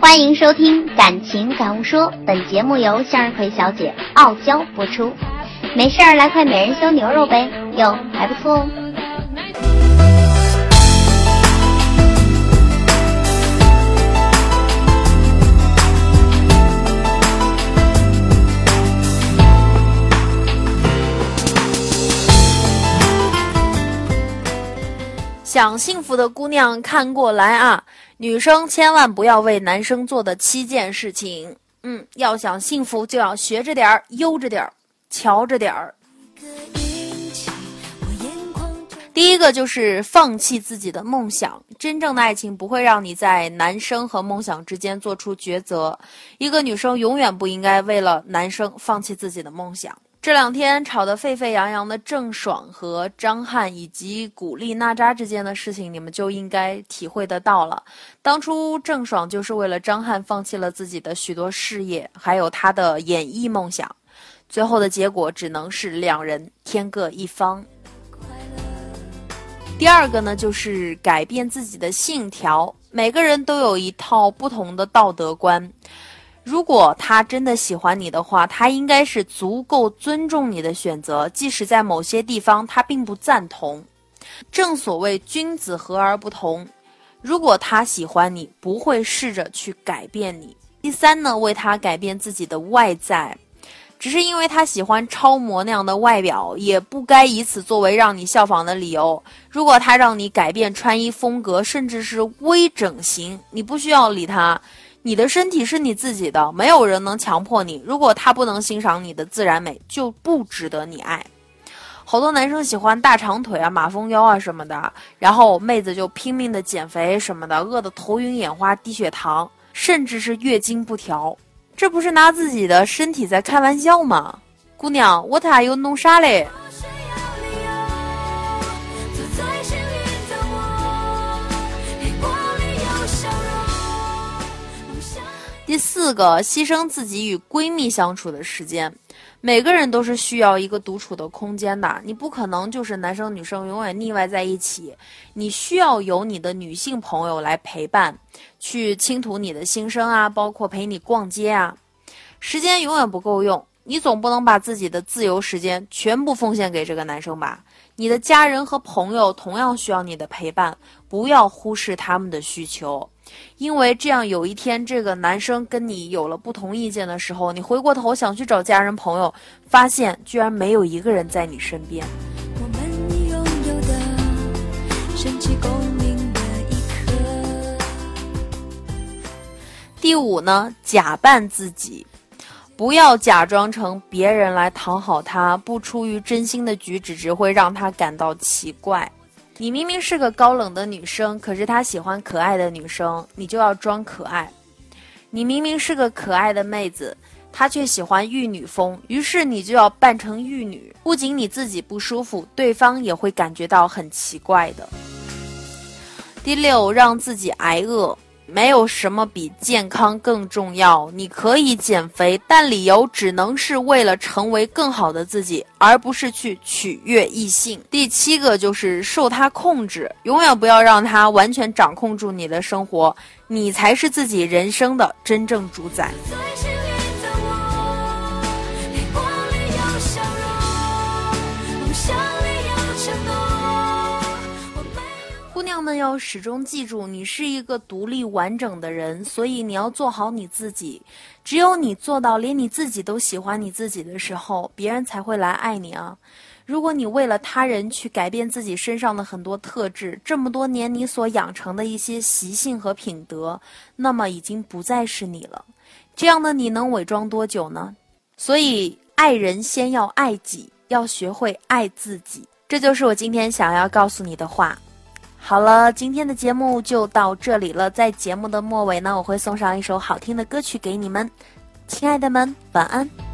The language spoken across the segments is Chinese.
欢迎收听《感情感悟说》，本节目由向日葵小姐傲娇播出。没事儿来块美人修牛肉呗，哟，还不错哦。想幸福的姑娘看过来啊！女生千万不要为男生做的七件事情。嗯，要想幸福，就要学着点儿，悠着点儿，瞧着点儿。第一个就是放弃自己的梦想。真正的爱情不会让你在男生和梦想之间做出抉择。一个女生永远不应该为了男生放弃自己的梦想。这两天吵得沸沸扬扬的郑爽和张翰以及古力娜扎之间的事情，你们就应该体会得到了。当初郑爽就是为了张翰放弃了自己的许多事业，还有他的演艺梦想，最后的结果只能是两人天各一方。第二个呢，就是改变自己的信条。每个人都有一套不同的道德观。如果他真的喜欢你的话，他应该是足够尊重你的选择，即使在某些地方他并不赞同。正所谓君子和而不同。如果他喜欢你，不会试着去改变你。第三呢，为他改变自己的外在，只是因为他喜欢超模那样的外表，也不该以此作为让你效仿的理由。如果他让你改变穿衣风格，甚至是微整形，你不需要理他。你的身体是你自己的，没有人能强迫你。如果他不能欣赏你的自然美，就不值得你爱。好多男生喜欢大长腿啊、马蜂腰啊什么的，然后妹子就拼命的减肥什么的，饿得头晕眼花、低血糖，甚至是月经不调，这不是拿自己的身体在开玩笑吗？姑娘，我他又弄啥嘞？第四个，牺牲自己与闺蜜相处的时间。每个人都是需要一个独处的空间的，你不可能就是男生女生永远腻歪在一起。你需要有你的女性朋友来陪伴，去倾吐你的心声啊，包括陪你逛街啊。时间永远不够用，你总不能把自己的自由时间全部奉献给这个男生吧？你的家人和朋友同样需要你的陪伴，不要忽视他们的需求。因为这样，有一天这个男生跟你有了不同意见的时候，你回过头想去找家人朋友，发现居然没有一个人在你身边。第五呢，假扮自己，不要假装成别人来讨好他，不出于真心的举止只会让他感到奇怪。你明明是个高冷的女生，可是他喜欢可爱的女生，你就要装可爱。你明明是个可爱的妹子，他却喜欢玉女风，于是你就要扮成玉女。不仅你自己不舒服，对方也会感觉到很奇怪的。第六，让自己挨饿。没有什么比健康更重要。你可以减肥，但理由只能是为了成为更好的自己，而不是去取悦异性。第七个就是受他控制，永远不要让他完全掌控住你的生活，你才是自己人生的真正主宰。们要始终记住，你是一个独立完整的人，所以你要做好你自己。只有你做到连你自己都喜欢你自己的时候，别人才会来爱你啊！如果你为了他人去改变自己身上的很多特质，这么多年你所养成的一些习性和品德，那么已经不再是你了。这样的你能伪装多久呢？所以，爱人先要爱己，要学会爱自己。这就是我今天想要告诉你的话。好了，今天的节目就到这里了。在节目的末尾呢，我会送上一首好听的歌曲给你们，亲爱的们，晚安。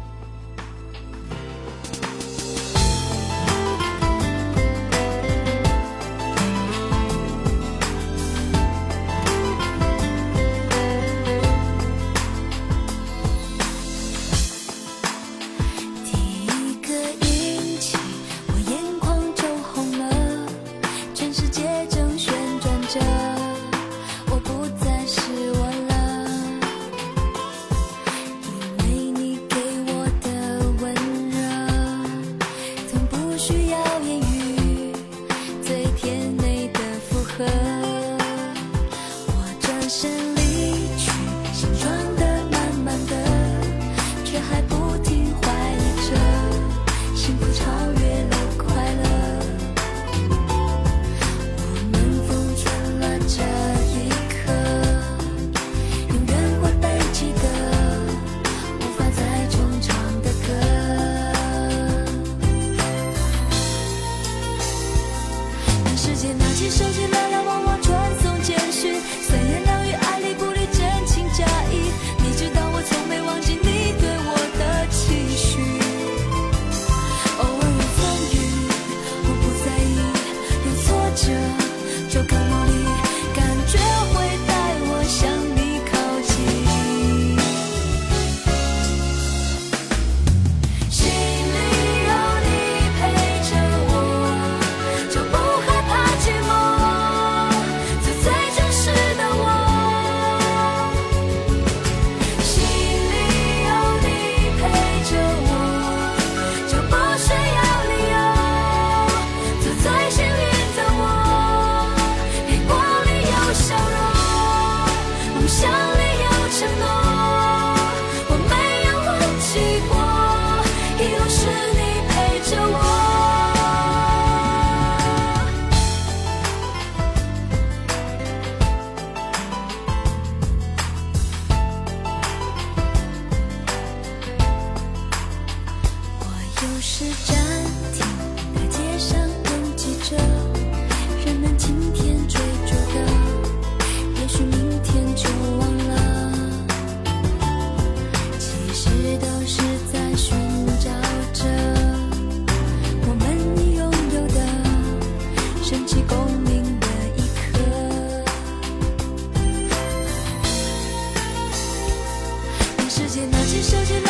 你手牵。